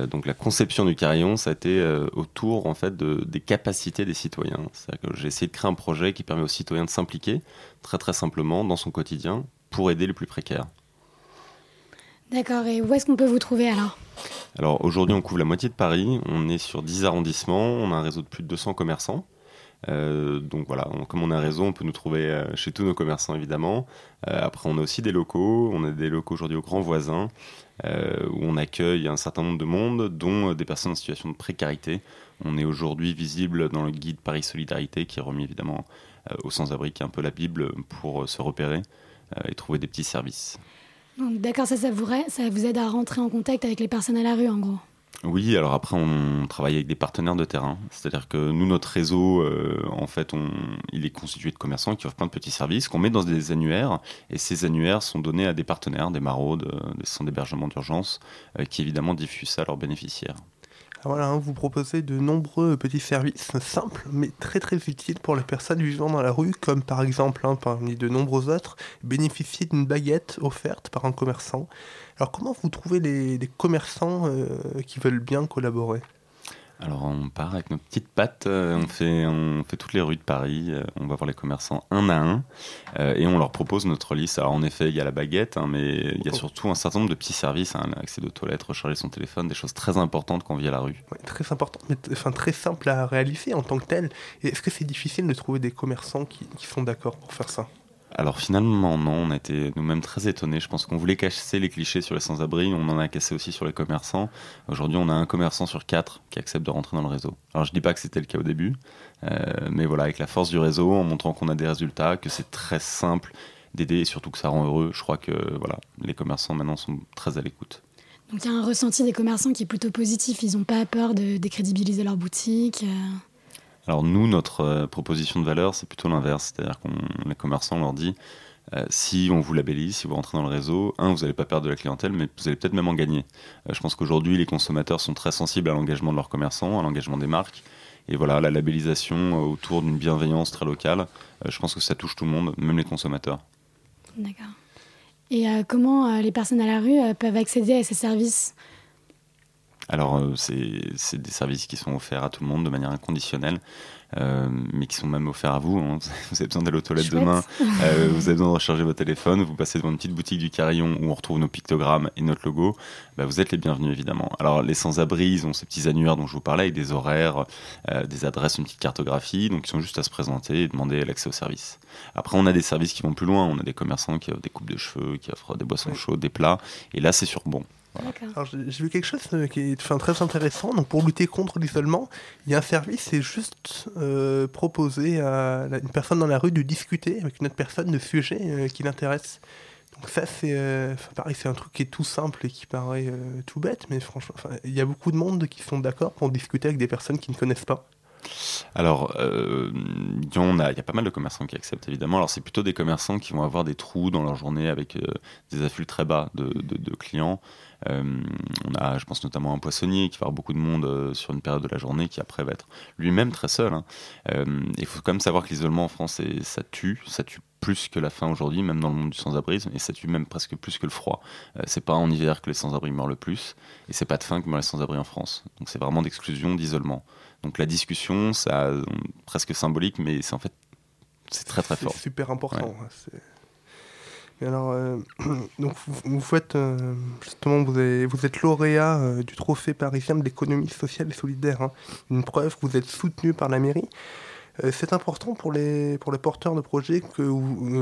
donc la conception du carillon, ça a été autour en fait de, des capacités des citoyens. C'est-à-dire que j'ai essayé de créer un projet qui permet aux citoyens de s'impliquer très très simplement dans son quotidien pour aider les plus précaires. D'accord, et où est-ce qu'on peut vous trouver alors? Alors aujourd'hui on couvre la moitié de Paris, on est sur 10 arrondissements, on a un réseau de plus de 200 commerçants. Euh, donc voilà, comme on a un réseau, on peut nous trouver euh, chez tous nos commerçants évidemment. Euh, après, on a aussi des locaux. On a des locaux aujourd'hui au Grand Voisin où on accueille un certain nombre de monde, dont des personnes en situation de précarité. On est aujourd'hui visible dans le guide Paris Solidarité qui est remis évidemment aux sans-abri, qui est un peu la Bible pour se repérer et trouver des petits services. D'accord, ça, vous aide à rentrer en contact avec les personnes à la rue en gros oui, alors après, on travaille avec des partenaires de terrain. C'est-à-dire que nous, notre réseau, euh, en fait, il est constitué de commerçants qui offrent plein de petits services qu'on met dans des annuaires. Et ces annuaires sont donnés à des partenaires, des maraudes, euh, des centres d'hébergement d'urgence, euh, qui évidemment diffusent ça à leurs bénéficiaires. Voilà, hein, vous proposez de nombreux petits services simples mais très très utiles pour les personnes vivant dans la rue, comme par exemple, hein, parmi de nombreux autres, bénéficier d'une baguette offerte par un commerçant. Alors comment vous trouvez les, commerçants euh, qui veulent bien collaborer? Alors on part avec nos petites pattes, euh, on, fait, on fait toutes les rues de Paris, euh, on va voir les commerçants un à un euh, et on leur propose notre liste. Alors en effet il y a la baguette, hein, mais il y a surtout un certain nombre de petits services, hein, accès de toilettes, recharger son téléphone, des choses très importantes quand on vit à la rue. très important, mais enfin, très simple à réaliser en tant que tel. Est-ce que c'est difficile de trouver des commerçants qui sont d'accord pour faire ça? Alors finalement non, on a été nous-mêmes très étonnés. Je pense qu'on voulait casser les clichés sur les sans-abri, on en a cassé aussi sur les commerçants. Aujourd'hui on a un commerçant sur quatre qui accepte de rentrer dans le réseau. Alors je dis pas que c'était le cas au début, euh, mais voilà, avec la force du réseau, en montrant qu'on a des résultats, que c'est très simple d'aider et surtout que ça rend heureux, je crois que voilà, les commerçants maintenant sont très à l'écoute. Donc il y a un ressenti des commerçants qui est plutôt positif, ils n'ont pas peur de décrédibiliser leur boutique. Euh. Alors nous, notre euh, proposition de valeur, c'est plutôt l'inverse. C'est-à-dire qu'on les commerçants, on leur dit, euh, si on vous labellise, si vous rentrez dans le réseau, un, vous n'allez pas perdre de la clientèle, mais vous allez peut-être même en gagner. Euh, je pense qu'aujourd'hui, les consommateurs sont très sensibles à l'engagement de leurs commerçants, à l'engagement des marques. Et voilà, la labellisation autour d'une bienveillance très locale, je pense que ça touche tout le monde, même les consommateurs. D'accord. Et comment les personnes à la rue peuvent accéder à ces services? Alors, euh, c'est des services qui sont offerts à tout le monde de manière inconditionnelle, euh, mais qui sont même offerts à vous. Hein. (laughs) Vous avez besoin d'aller aux toilettes demain, (laughs) euh, vous avez besoin de recharger votre téléphone, vous passez devant une petite boutique du Carillon où on retrouve nos pictogrammes et notre logo, bah, vous êtes les bienvenus évidemment. Alors, les sans-abri, ils ont ces petits annuaires dont je vous parlais, avec des horaires, des adresses, une petite cartographie, donc ils sont juste à se présenter et demander l'accès au service. Après, on a des services qui vont plus loin, on a des commerçants qui offrent des coupes de cheveux, qui offrent des boissons chaudes, des plats, et là, c'est sur bon. J'ai vu quelque chose euh, qui est très intéressant. Donc, pour lutter contre l'isolement, il y a un service, c'est juste euh, proposer à une personne dans la rue de discuter avec une autre personne de sujet euh, qui l'intéresse. Donc ça, c'est pareil, c'est un truc qui est tout simple et qui paraît tout bête, mais franchement, il y a beaucoup de monde qui sont d'accord pour discuter avec des personnes qui ne connaissent pas. Alors, il y, a, y a pas mal de commerçants qui acceptent évidemment. Alors, c'est plutôt des commerçants qui vont avoir des trous dans leur journée avec des afflux très bas de, de clients. Euh, on a, je pense notamment un poissonnier qui va avoir beaucoup de monde euh, sur une période de la journée qui après va être lui-même très seul. Hein. Euh, il faut quand même savoir que l'isolement en France, ça tue, ça tue plus que la faim aujourd'hui, même dans le monde du sans-abrisme, et ça tue même presque plus que le froid. c'est pas en hiver que les sans-abri meurent le plus, et c'est pas de faim que meurent les sans-abri en France. Donc c'est vraiment d'exclusion, d'isolement. Donc la discussion, ça presque symbolique, mais c'est en fait c'est très très fort. C'est super important. Alors, euh, (clears throat) donc vous, faites euh, justement, vous, êtes lauréat euh, du trophée parisien de l'économie sociale et solidaire. Hein. Une preuve que vous êtes soutenu par la mairie. c'est important pour les, pour les porteurs de projets que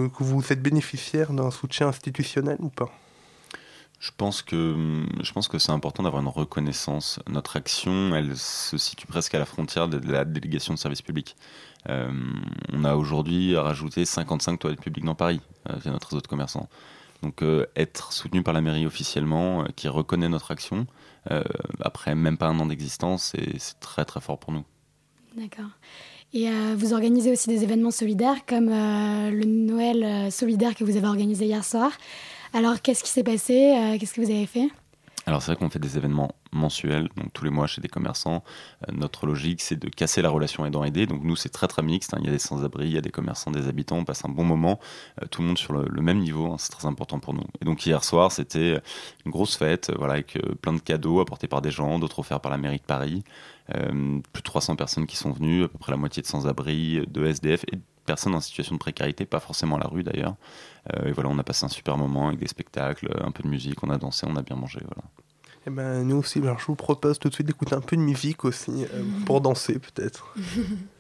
que vous êtes bénéficiaire d'un soutien institutionnel ou pas? Je pense que je pense que c'est important d'avoir une reconnaissance. Notre action, elle se situe presque à la frontière de la délégation de services publics. Euh, on a aujourd'hui rajouté 55 toilettes publiques dans Paris euh, via notre réseau de commerçants. Donc euh, être soutenu par la mairie officiellement, qui reconnaît notre action, après même pas un an d'existence, c'est très très fort pour nous. D'accord. Et vous organisez aussi des événements solidaires comme le Noël solidaire que vous avez organisé hier soir. Alors qu'est-ce qui s'est passé Qu'est-ce que vous avez fait? Alors c'est vrai qu'on fait des événements mensuels, donc tous les mois chez des commerçants. Euh, notre logique, c'est de casser la relation aidant-aidé. Donc nous, c'est très très mixte. Hein. Il y a des sans-abri, il y a des commerçants, des habitants. On passe un bon moment, euh, tout le monde sur le, même niveau. Hein. c'est très important pour nous. Et donc hier soir, c'était une grosse fête, voilà, avec euh, plein de cadeaux apportés par des gens, d'autres offerts par la mairie de Paris. plus de 300 personnes qui sont venues, à peu près la moitié de sans-abri, de SDF et personnes en situation de précarité, pas forcément à la rue d'ailleurs. et voilà, on a passé un super moment avec des spectacles, un peu de musique, on a dansé, on a bien mangé. Voilà. Et ben, nous aussi, alors, je vous propose tout de suite d'écouter un peu de musique aussi, pour danser peut-être. (laughs)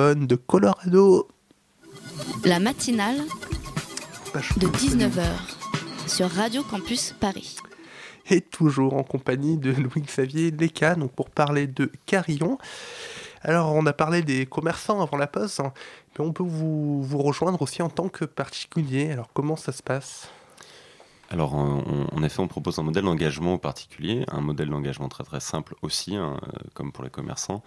De Colorado. La matinale de 19h sur Radio Campus Paris. Et toujours en compagnie de Louis-Xavier Leca, donc pour parler de Carillon. Alors, on a parlé des commerçants avant la pause, hein, mais on peut vous, vous rejoindre aussi en tant que particulier. Alors, comment ça se passe? Alors, en effet, on propose un modèle d'engagement particulier, un modèle d'engagement très très simple aussi, hein, comme pour les commerçants.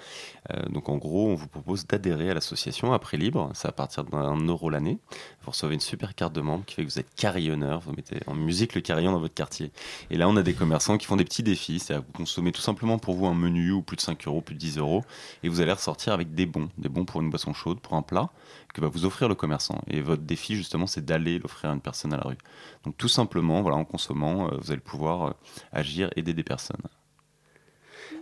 Euh, donc, en gros, on vous propose d'adhérer à l'association à prix libre. C'est à partir d'un euro l'année. Vous recevez une super carte de membre qui fait que vous êtes carillonneur. Vous mettez en musique le carillon dans votre quartier. Et là, on a des commerçants qui font des petits défis. C'est-à-dire vous consommez tout simplement pour vous un menu ou plus de 5 euros, plus de 10 euros. Et vous allez ressortir avec des bons. Des bons pour une boisson chaude, pour un plat que va vous offrir le commerçant. Et votre défi, justement, c'est d'aller l'offrir à une personne à la rue. Donc, tout simplement, voilà, en consommant, euh, vous allez pouvoir euh, agir, aider des personnes.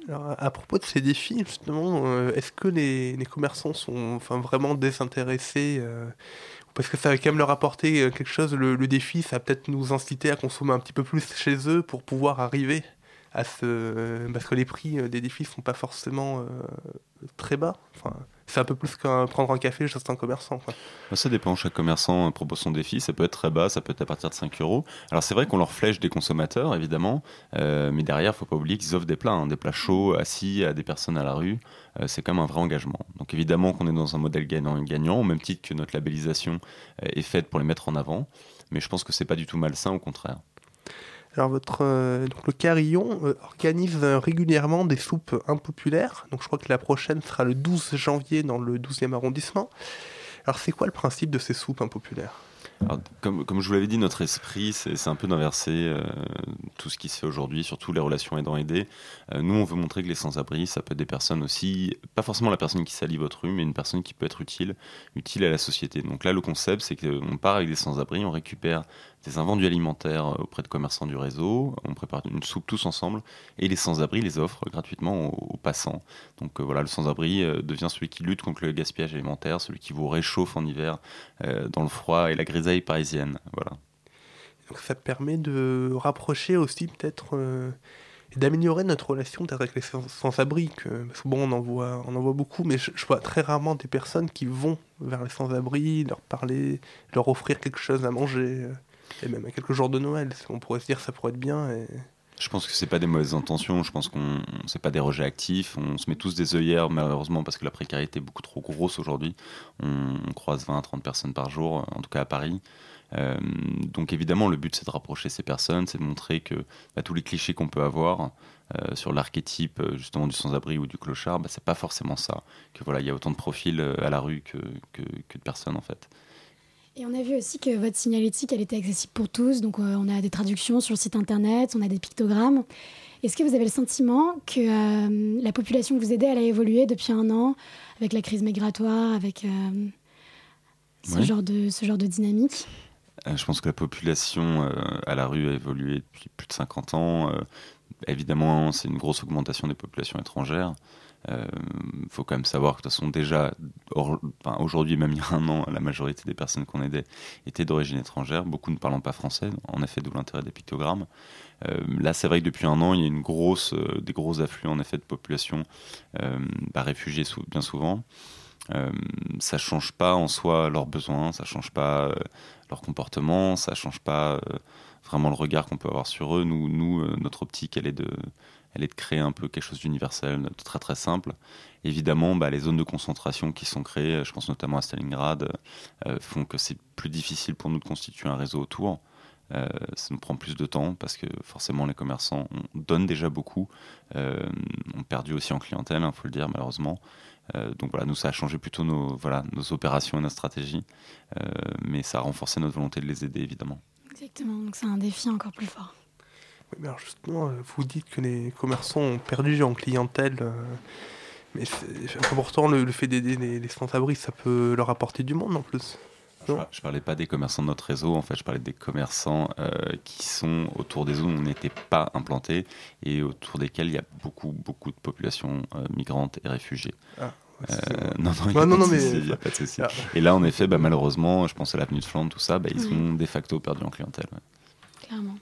Alors, à propos de ces défis, justement, euh, est-ce que les, commerçants sont enfin, vraiment désintéressés Parce que ça va quand même leur apporter quelque chose, le, défi, ça va peut-être nous inciter à consommer un petit peu plus chez eux pour pouvoir arriver à ce... Parce que les prix des défis ne sont pas forcément très bas. C'est un peu plus qu'un prendre un café juste un commerçant. Bah, ça dépend, chaque commerçant propose son défi, ça peut être très bas, ça peut être à partir de 5 euros. Alors c'est vrai qu'on leur flèche des consommateurs, évidemment, euh, mais derrière, il faut pas oublier qu'ils offrent des plats, hein, des plats chauds, assis à des personnes à la rue. Euh, c'est quand même un vrai engagement. Donc évidemment qu'on est dans un modèle gagnant-gagnant, au même titre que notre labellisation euh, est faite pour les mettre en avant, mais je pense que c'est pas du tout malsain, au contraire. Alors votre, euh, donc le Carillon euh, organise régulièrement des soupes impopulaires. Donc je crois que la prochaine sera le 12 janvier dans le 12e arrondissement. Alors c'est quoi le principe de ces soupes impopulaires? Comme, comme, je vous l'avais dit, notre esprit, c'est un peu d'inverser euh, tout ce qui se fait aujourd'hui, surtout les relations aidant-aidés. Euh, nous, on veut montrer que les sans-abri, ça peut être des personnes aussi, pas forcément la personne qui salit votre rue, mais une personne qui peut être utile, utile à la société. Donc là, le concept, c'est qu'on part avec des sans-abri, on récupère des invendus alimentaires euh, auprès de commerçants du réseau, on prépare une soupe tous ensemble, et les sans-abri les offrent gratuitement aux, passants. Donc voilà, le sans-abri devient celui qui lutte contre le gaspillage alimentaire, celui qui vous réchauffe en hiver dans le froid et la grisaille parisienne. Voilà. Donc ça permet de rapprocher aussi peut-être euh, et d'améliorer notre relation avec les sans-abri. Bon, on en voit, on en beaucoup, mais je, vois très rarement des personnes qui vont vers les sans-abri, leur parler, leur offrir quelque chose à manger, euh, et même à quelques jours de Noël. On pourrait se dire ça pourrait être bien. Je pense que c'est pas des mauvaises intentions. Je pense qu'on c'est pas des rejets actifs. On se met tous des œillères malheureusement parce que la précarité est beaucoup trop grosse aujourd'hui. On, on, croise 20 à 30 personnes par jour, en tout cas à Paris. Euh, donc évidemment, le but c'est de rapprocher ces personnes, c'est de montrer que bah, tous les clichés qu'on peut avoir euh, sur l'archétype euh, justement du sans-abri ou du clochard, bah, c'est pas forcément ça. Que voilà, il y a autant de profils à la rue que, que, de personnes en fait. Et on a vu aussi que votre signalétique, elle était accessible pour tous. Donc, on a des traductions sur le site internet, on a des pictogrammes. Est-ce que vous avez le sentiment que la population que vous aidez, elle a évolué depuis un an avec la crise migratoire, avec ce, genre de, ce genre de dynamique? Euh, je pense que la population euh, à la rue a évolué depuis plus de 50 ans. Euh, évidemment, c'est une grosse augmentation des populations étrangères. Il faut quand même savoir que de toute façon déjà aujourd'hui même il y a un an la majorité des personnes qu'on aidait étaient d'origine étrangère. Beaucoup ne parlant pas français en effet d'où l'intérêt des pictogrammes là c'est vrai que depuis un an il y a une grosse des gros afflux en effet de population bah, réfugiés bien souvent. Euh, ça change pas en soi leurs besoins, ça change pas euh, leur comportement, ça change pas euh, vraiment le regard qu'on peut avoir sur eux. Nous, nous notre optique, elle est de, elle est de créer un peu quelque chose d'universel, de très très simple. Évidemment, bah, les zones de concentration qui sont créées, je pense notamment à Stalingrad, font que c'est plus difficile pour nous de constituer un réseau autour. ça nous prend plus de temps parce que forcément les commerçants on donne déjà beaucoup, ont perdu aussi en clientèle, il hein, faut le dire malheureusement. Euh, donc voilà, nous, ça a changé plutôt nos, voilà, nos opérations et nos stratégies, euh, mais ça a renforcé notre volonté de les aider, évidemment. Exactement, donc c'est un défi encore plus fort. Oui, mais alors justement, euh, vous dites que les commerçants ont perdu en clientèle, mais pourtant, le, fait d'aider les, les sans-abri, ça peut leur apporter du monde en plus. Je, ne parlais pas des commerçants de notre réseau, en fait, je parlais des commerçants qui sont autour des zones où on n'était pas implanté et autour desquels il y a beaucoup, beaucoup de populations migrantes et réfugiées. Ah. Euh, (laughs) non, non, il n'y a, pas de souci. Ah. Et là, en effet, bah, malheureusement, je pense à l'avenue de Flandre, tout ça, bah, ils sont de facto perdus en clientèle. Clairement.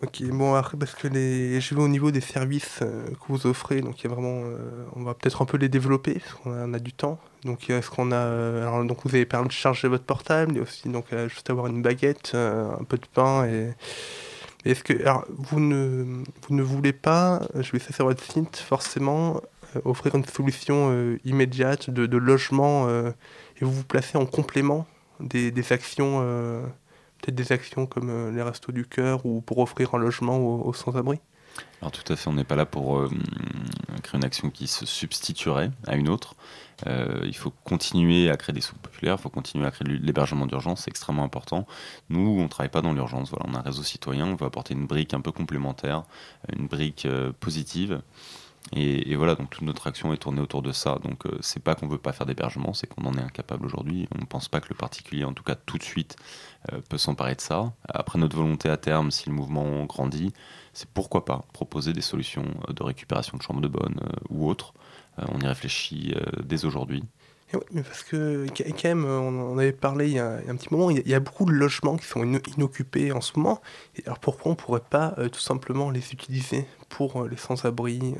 Ok, bon, après, parce que les... je vais au niveau des services euh, que vous offrez, donc il y a vraiment. Euh, on va peut-être un peu les développer, parce qu'on a, du temps. Donc, est-ce qu'on a. Alors, donc, vous avez permis de charger votre portable, et aussi, donc, juste avoir une baguette, un peu de pain et. Est-ce que alors, vous ne vous ne voulez pas, je vais faire sur votre site forcément euh, offrir une solution euh, immédiate de, logement euh, et vous vous placez en complément des, actions, peut-être des actions comme les Restos du Cœur ou pour offrir un logement aux, sans-abri? Alors tout à fait, on n'est pas là pour créer une action qui se substituerait à une autre. il faut continuer à créer des sous populaires, il faut continuer à créer de l'hébergement d'urgence, c'est extrêmement important. Nous, on ne travaille pas dans l'urgence, voilà, on a un réseau citoyen, on veut apporter une brique un peu complémentaire, une brique positive. Et, voilà, donc toute notre action est tournée autour de ça. Donc euh, c'est pas qu'on veut pas faire d'hébergement, c'est qu'on en est incapable aujourd'hui. On ne pense pas que le particulier, en tout cas tout de suite, euh, peut s'emparer de ça. Après notre volonté à terme, si le mouvement grandit, c'est pourquoi pas proposer des solutions euh, de récupération de chambres de bonne ou autres. on y réfléchit dès aujourd'hui. Oui, mais parce que quand même, on en avait parlé il y a, un petit moment, il y, a, beaucoup de logements qui sont inoccupés en ce moment. Alors pourquoi on ne pourrait pas tout simplement les utiliser pour les sans-abri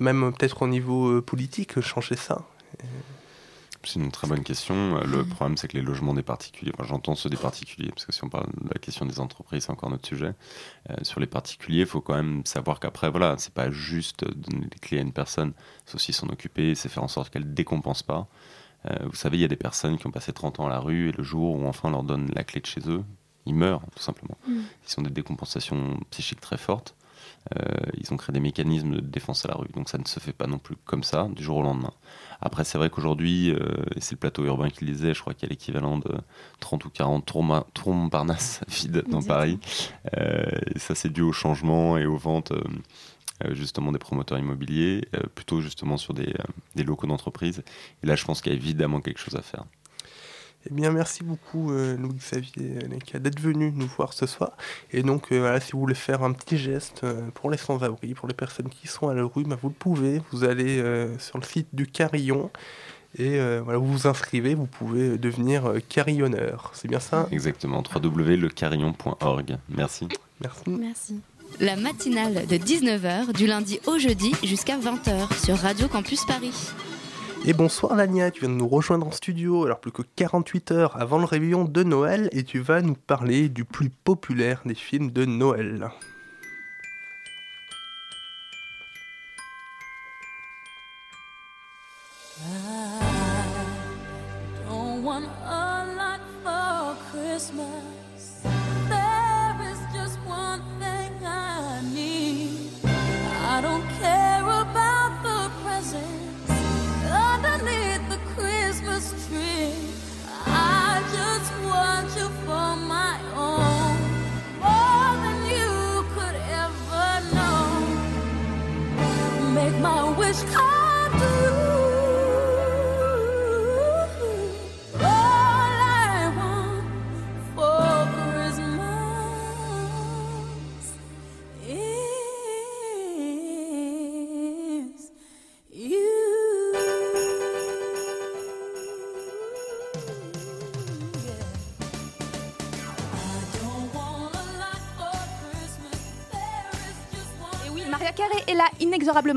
même peut-être au niveau euh, politique, changer ça c'est une très bonne question. Le problème, c'est que les logements des particuliers, enfin, j'entends ceux des particuliers, parce que si on parle de la question des entreprises, c'est encore notre sujet. Euh, sur les particuliers, il faut quand même savoir qu'après, voilà, c'est pas juste donner des clés à une personne, c'est aussi s'en occuper, c'est faire en sorte qu'elle ne décompense pas. Euh, vous savez, il y a des personnes qui ont passé 30 ans à la rue et le jour où enfin on leur donne la clé de chez eux, ils meurent, tout simplement. Mm. Ils ont des décompensations psychiques très fortes. Euh, ils ont créé des mécanismes de défense à la rue, donc ça ne se fait pas non plus comme ça, du jour au lendemain. Après, c'est vrai qu'aujourd'hui, euh, et c'est le plateau urbain qui le disait, je crois qu'il y a l'équivalent de 30 ou 40 tours, tours Montparnasse vides dans Paris. Euh, et ça, c'est dû au changement et aux ventes justement des promoteurs immobiliers, plutôt justement sur des, des locaux d'entreprise. Et là, je pense qu'il y a évidemment quelque chose à faire. Eh bien, merci beaucoup, euh, Louis-Xavier d'être venu nous voir ce soir. Et donc, euh, voilà, si vous voulez faire un petit geste euh, pour les sans-abri, pour les personnes qui sont à la rue, bah, vous le pouvez. Vous allez sur le site du Carillon et voilà, vous vous inscrivez, vous pouvez devenir carillonneur. C'est bien ça? Exactement, www.lecarillon.org. Merci. Merci. Merci. La matinale de 19h du lundi au jeudi jusqu'à 20h sur Radio Campus Paris. Et bonsoir Lania, tu viens de nous rejoindre en studio, alors plus que 48 heures avant le réveillon de Noël, et tu vas nous parler du plus populaire des films de Noël.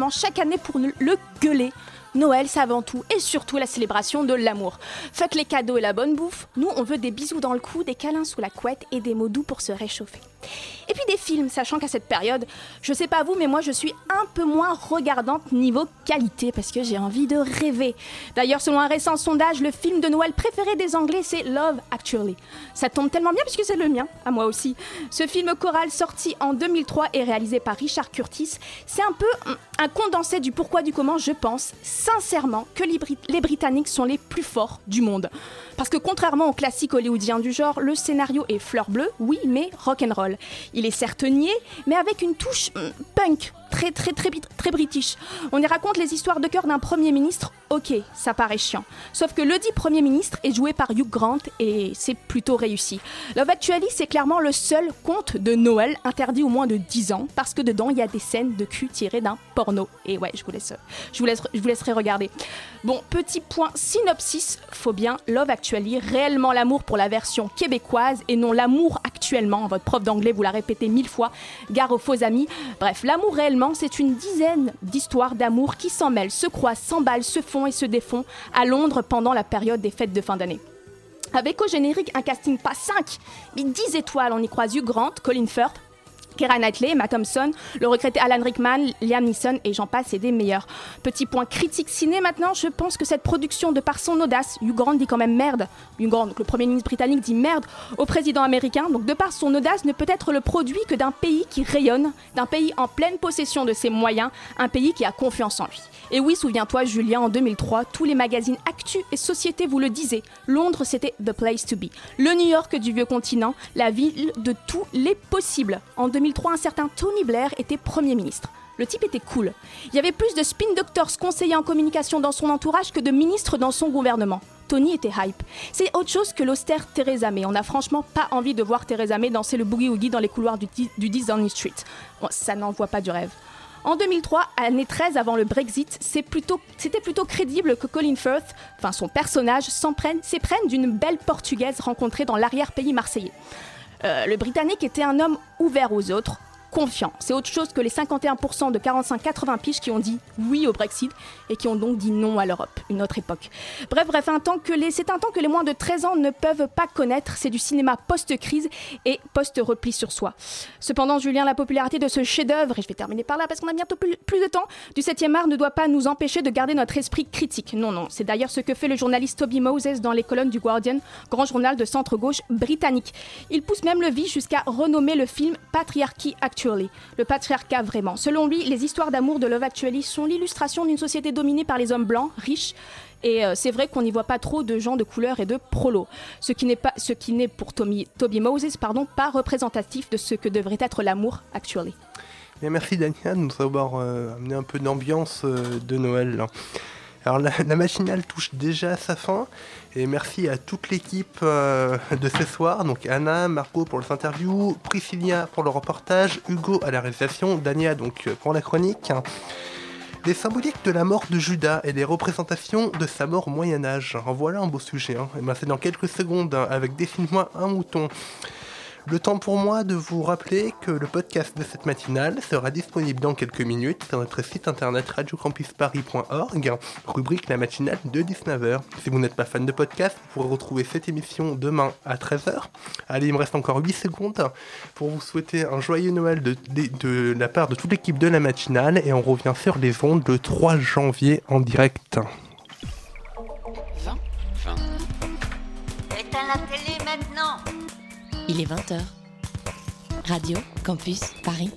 Chaque année pour le gueuler. Noël, c'est avant tout et surtout la célébration de l'amour. Faites les cadeaux et la bonne bouffe. Nous, on veut des bisous dans le cou, des câlins sous la couette et des mots doux pour se réchauffer. Et puis des films, sachant qu'à cette période, je sais pas vous, mais moi je suis un peu moins regardante niveau qualité parce que j'ai envie de rêver. D'ailleurs, selon un récent sondage, le film de Noël préféré des Anglais, c'est Love Actually. Ça tombe tellement bien puisque c'est le mien, à moi aussi. Ce film choral sorti en 2003 et réalisé par Richard Curtis, c'est un peu un condensé du pourquoi du comment, je pense sincèrement que les Britanniques sont les plus forts du monde. Parce que contrairement aux classiques hollywoodiens du genre, le scénario est fleur bleue, oui, mais rock'n'roll. Il est certes niais, mais avec une touche hmm, punk, très très très très british. On y raconte les histoires de cœur d'un premier ministre. Ok, ça paraît chiant. Sauf que le dit premier ministre est joué par Hugh Grant et c'est plutôt réussi. Love Actually, c'est clairement le seul conte de Noël interdit au moins de 10 ans parce que dedans il y a des scènes de cul tirées d'un porno. Et ouais, je vous laisse, je vous laisse, je vous laisserai regarder. Bon, petit point synopsis, faut bien Love Actually, réellement l'amour pour la version québécoise et non l'amour actuellement. Votre prof d'anglais vous l'a répété mille fois, gare aux faux amis. Bref, l'amour réellement c'est une dizaine d'histoires d'amour qui s'en mêlent, se croisent, s'emballent, se font et se défont à Londres pendant la période des fêtes de fin d'année. Avec au générique un casting pas 5, mais 10 étoiles, on y croise Hugh Grant, Colin Firth, Keira Knightley, Matt Thompson, le regretté Alan Rickman, Liam Neeson et j'en passe et des meilleurs. Petit point critique ciné maintenant, je pense que cette production, de par son audace, Hugh Grant dit quand même merde, Hugh Grant, le premier ministre britannique dit merde au président américain, donc de par son audace ne peut être le produit que d'un pays qui rayonne, d'un pays en pleine possession de ses moyens, un pays qui a confiance en lui. Et oui, souviens-toi, Julien, en 2003, tous les magazines Actu et Société vous le disaient. Londres, c'était the place to be. Le New York du vieux continent, la ville de tous les possibles. En 2003, un certain Tony Blair était Premier ministre. Le type était cool. Il y avait plus de spin doctors conseillers en communication dans son entourage que de ministres dans son gouvernement. Tony était hype. C'est autre chose que l'austère Theresa May. On n'a franchement pas envie de voir Theresa May danser le boogie-woogie dans les couloirs du, du 10 Downing Street. ça n'envoie pas du rêve. En 2003, année 13 avant le Brexit, c'était plutôt, plutôt, crédible que Colin Firth, enfin son personnage, s'éprenne d'une belle portugaise rencontrée dans l'arrière-pays marseillais. Euh, le Britannique était un homme ouvert aux autres, confiant. C'est autre chose que les 51% de 45-80 piges qui ont dit oui au Brexit et qui ont donc dit non à l'Europe, une autre époque. Bref, bref, un temps que c'est un temps que les moins de 13 ans ne peuvent pas connaître. C'est du cinéma post-crise et post-repli sur soi. Cependant, Julien, la popularité de ce chef-d'œuvre, et je vais terminer par là parce qu'on a bientôt plus, de temps, du 7e art ne doit pas nous empêcher de garder notre esprit critique. Non, non, c'est d'ailleurs ce que fait le journaliste Toby Moses dans les colonnes du Guardian, grand journal de centre-gauche britannique. Il pousse même le vie jusqu'à renommer le film Patriarchy Act Le patriarcat vraiment. Selon lui, les histoires d'amour de Love Actually sont l'illustration d'une société dominée par les hommes blancs, riches, et euh, c'est vrai qu'on n'y voit pas trop de gens de couleur et de prolo, ce qui n'est pas, ce qui n'est pour Tommy, Toby Moses, pardon, pas représentatif de ce que devrait être l'amour actually. Merci Dania de nous avoir euh, amené un peu d'ambiance euh, de Noël. Alors la, la matinale touche déjà à sa fin et merci à toute l'équipe euh, de ce soir, donc Anna, Marco pour les interviews, Priscilla pour le reportage, Hugo à la réalisation, Dania donc euh, pour la chronique. Les symboliques de la mort de Judas et les représentations de sa mort au Moyen Âge. En voilà un beau sujet. Hein. Et ben, c'est dans quelques secondes hein, avec Dessine-moi un mouton. Le temps pour moi de vous rappeler que le podcast de cette matinale sera disponible dans quelques minutes sur notre site internet radiocampusparis.org, rubrique la matinale de 19h. Si vous n'êtes pas fan de podcast, vous pourrez retrouver cette émission demain à 13h. Allez, il me reste encore 8 secondes pour vous souhaiter un joyeux Noël de, de- de la part de toute l'équipe de la matinale et on revient sur les ondes le 3 janvier en direct. Éteins la télé maintenant Il est 20h. Radio Campus Paris.